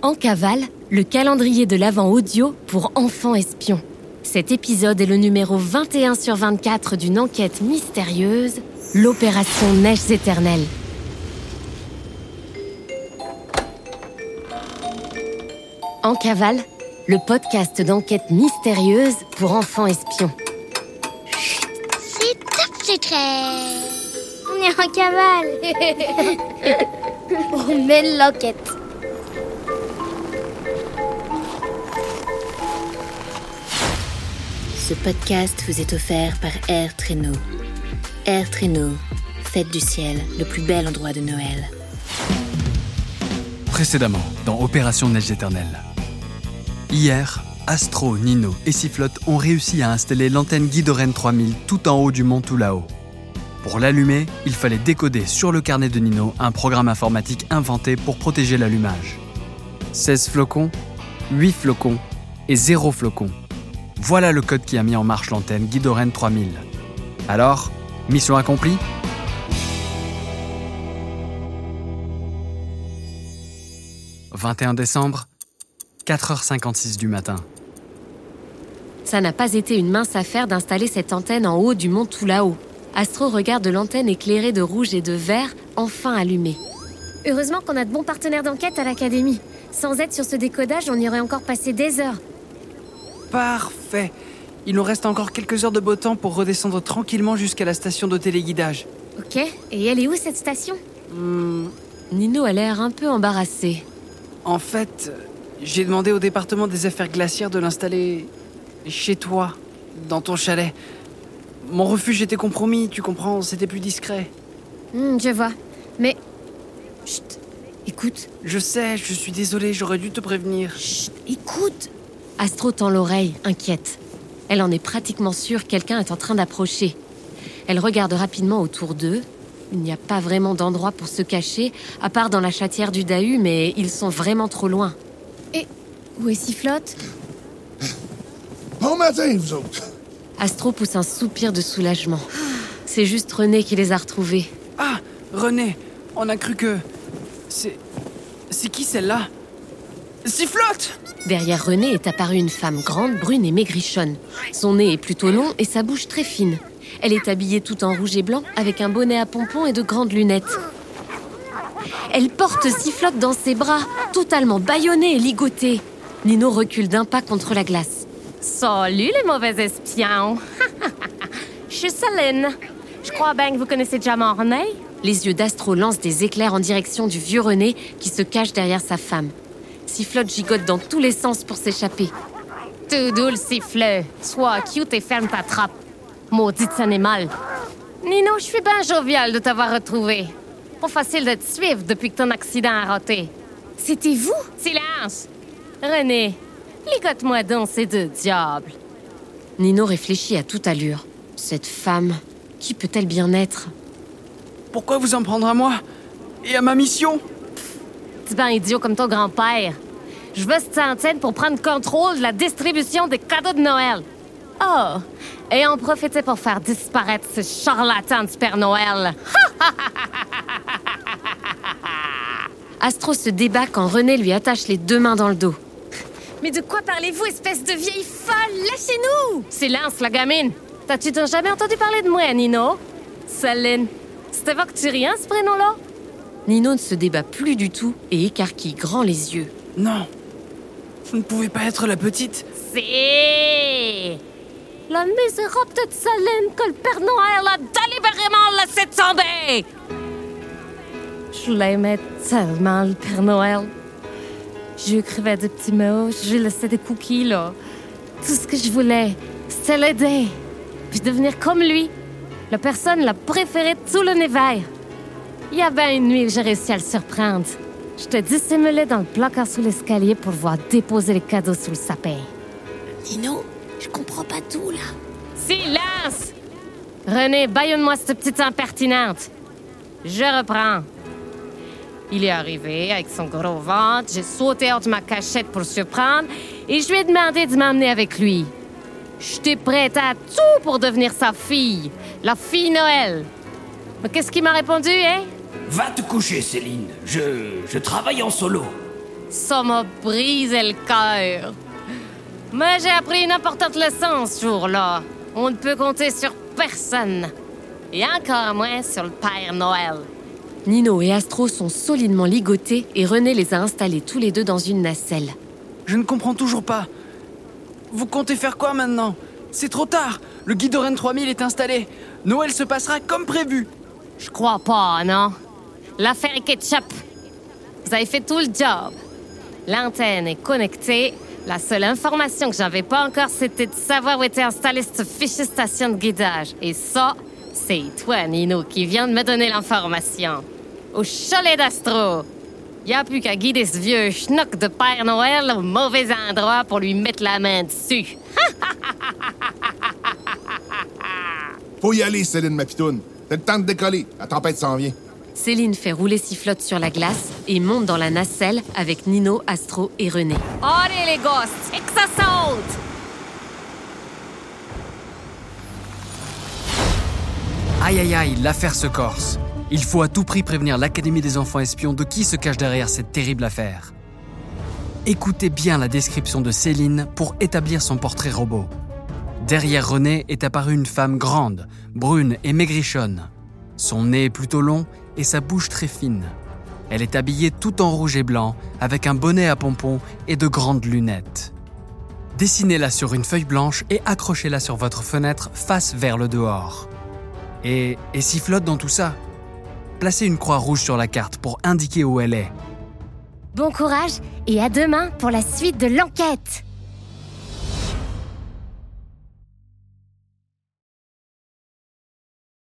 En cavale, le calendrier de l'Avent audio pour enfants espions. Cet épisode est le numéro 21 sur 24 d'une enquête mystérieuse, l'opération Neiges éternelles. En cavale, le podcast d'enquête mystérieuse pour enfants espions. C'est top secret On est en cavale On mène l'enquête Ce podcast vous est offert par Air Traîneau. Air fête du ciel, le plus bel endroit de Noël. Précédemment, dans Opération Neige éternelle. Hier, Astro, Nino et Sifflotte ont réussi à installer l'antenne Guidoren 3000 tout en haut du mont tout là-haut. Pour l'allumer, il fallait décoder sur le carnet de Nino un programme informatique inventé pour protéger l'allumage. 16 flocons, 8 flocons et 0 flocon. Voilà le code qui a mis en marche l'antenne Guidoren 3000. Alors, mission accomplie? 21 décembre, 4h56 du matin. Ça n'a pas été une mince affaire d'installer cette antenne en haut du mont tout là-haut. Astro regarde l'antenne éclairée de rouge et de vert, enfin allumée. Heureusement qu'on a de bons partenaires d'enquête à l'académie. Sans aide sur ce décodage, on y aurait encore passé des heures. Parfait. Il nous reste encore quelques heures de beau temps pour redescendre tranquillement jusqu'à la station de téléguidage. Ok, et elle est où cette station? Hmm, Nino a l'air un peu embarrassé. en fait, j'ai demandé au département des affaires glaciaires de l'installer chez toi, dans ton chalet. Mon refuge était compromis, tu comprends, c'était plus discret. Hmm, Je vois. Mais... Chut, écoute, Je sais, je suis désolé, j'aurais dû te prévenir. chut, écoute Astro tend l'oreille, inquiète. Elle en est pratiquement sûre quelqu'un est en train d'approcher. Elle regarde rapidement autour d'eux. Il n'y a pas vraiment d'endroit pour se cacher, à part dans la chatière du Dahu, mais ils sont vraiment trop loin. Où est Sifflotte Bon matin, vous autres. Astro pousse un soupir de soulagement. C'est juste René qui les a retrouvés. Ah, René, on a cru que... C'est... C'est qui celle-là? Sifflotte Derrière René est apparue une femme grande, brune et maigrichonne. Son nez est plutôt long et sa bouche très fine. Elle est habillée tout en rouge et blanc avec un bonnet à pompons et de grandes lunettes. Elle porte Sifflotte dans ses bras, totalement bâillonnée et ligotée. Nino recule d'un pas contre la glace. Salut les mauvais espions! Je suis Céline. Je crois bien que vous connaissez déjà mon René. Les yeux d'Astro lancent des éclairs en direction du vieux René qui se cache derrière sa femme. Sifflotte gigote dans tous les sens pour s'échapper. Tout doux le. Sois cute et ferme ta trappe. Maudite animal. Nino, je suis bien jovial de t'avoir retrouvé. Pas facile de te suivre depuis que ton accident a raté. C'était vous? Silence! René, ligote-moi donc ces deux diables. Nino réfléchit à toute allure. Cette femme, qui peut-elle bien être? Pourquoi vous en prendre à moi Et à ma mission? Petit ben idiot comme ton grand-père. Je veux cette antenne pour prendre contrôle de la distribution des cadeaux de Noël. Oh, et en profiter pour faire disparaître ce charlatan de Père Noël. Astro se débat quand René lui attache les deux mains dans le dos. Mais de quoi parlez-vous, espèce de vieille folle? Lâchez-nous Silence, la gamine. T'as-tu jamais entendu parler de moi, Nino? Céline. C'était Vocturien, ce prénom-là? Nino ne se débat plus du tout et écarquille grand les yeux. Non. Vous ne pouvez pas être la petite C'est... La misérable de Céline que le Père Noël a délibérément laissé tomber! Je l'aimais tellement, le Père Noël. Je lui écrivais des petits mots, je lui laissais des cookies, là. Tout ce que je voulais, c'était l'aider. Puis devenir comme lui. La personne la préférée de tout l'univers. Il y avait une nuit que j'ai réussi à le surprendre. Je te dissimulais dans le placard sous l'escalier pour voir déposer les cadeaux sous le sapin. Nino, je comprends pas tout là. Silence! René, baillonne-moi cette petite impertinente. Je reprends. Il est arrivé avec son gros ventre, j'ai sauté hors de ma cachette pour le surprendre et je lui ai demandé de m'emmener avec lui. J'étais prête à tout pour devenir sa fille, la fille Noël. Mais qu'est-ce qu'il m'a répondu, hein? Va te coucher, Céline. Je, je travaille en solo. Ça m'a brisé le cœur. Mais j'ai appris une importante leçon ce jour-là. On ne peut compter sur personne. Et encore moins sur le Père Noël. Nino et Astro sont solidement ligotés et René les a installés tous les deux dans une nacelle. Je ne comprends toujours pas. Vous comptez faire quoi maintenant? C'est trop tard. Le guide Oren 3000 est installé. Noël se passera comme prévu. Je crois pas, non? L'affaire est ketchup. Vous avez fait tout le job. L'antenne est connectée. La seule information que j'avais pas encore, c'était de savoir où était installée cette fichue station de guidage. Et ça, c'est toi, Nino, qui viens de me donner l'information. Au chalet d'Astro. Y a plus qu'à guider ce vieux schnock de Père Noël au mauvais endroit pour lui mettre la main dessus. Faut y aller, Céline Mapitoune. C'est le temps de décoller. La tempête s'en vient. Céline fait rouler Sifflotte sur la glace et monte dans la nacelle avec Nino, Astro et René. Allez, les gosses, c'est que ça saute! Aïe aïe aïe, l'affaire se corse. Il faut à tout prix prévenir l'Académie des enfants espions de qui se cache derrière cette terrible affaire. Écoutez bien la description de Céline pour établir son portrait robot. Derrière René est apparue une femme grande, brune et maigrichonne. Son nez est plutôt long et sa bouche très fine. Elle est habillée tout en rouge et blanc, avec un bonnet à pompons et de grandes lunettes. Dessinez-la sur une feuille blanche et accrochez-la sur votre fenêtre face vers le dehors. Et, et sifflote dans tout ça? Placez une croix rouge sur la carte pour indiquer où elle est. Bon courage et à demain pour la suite de l'enquête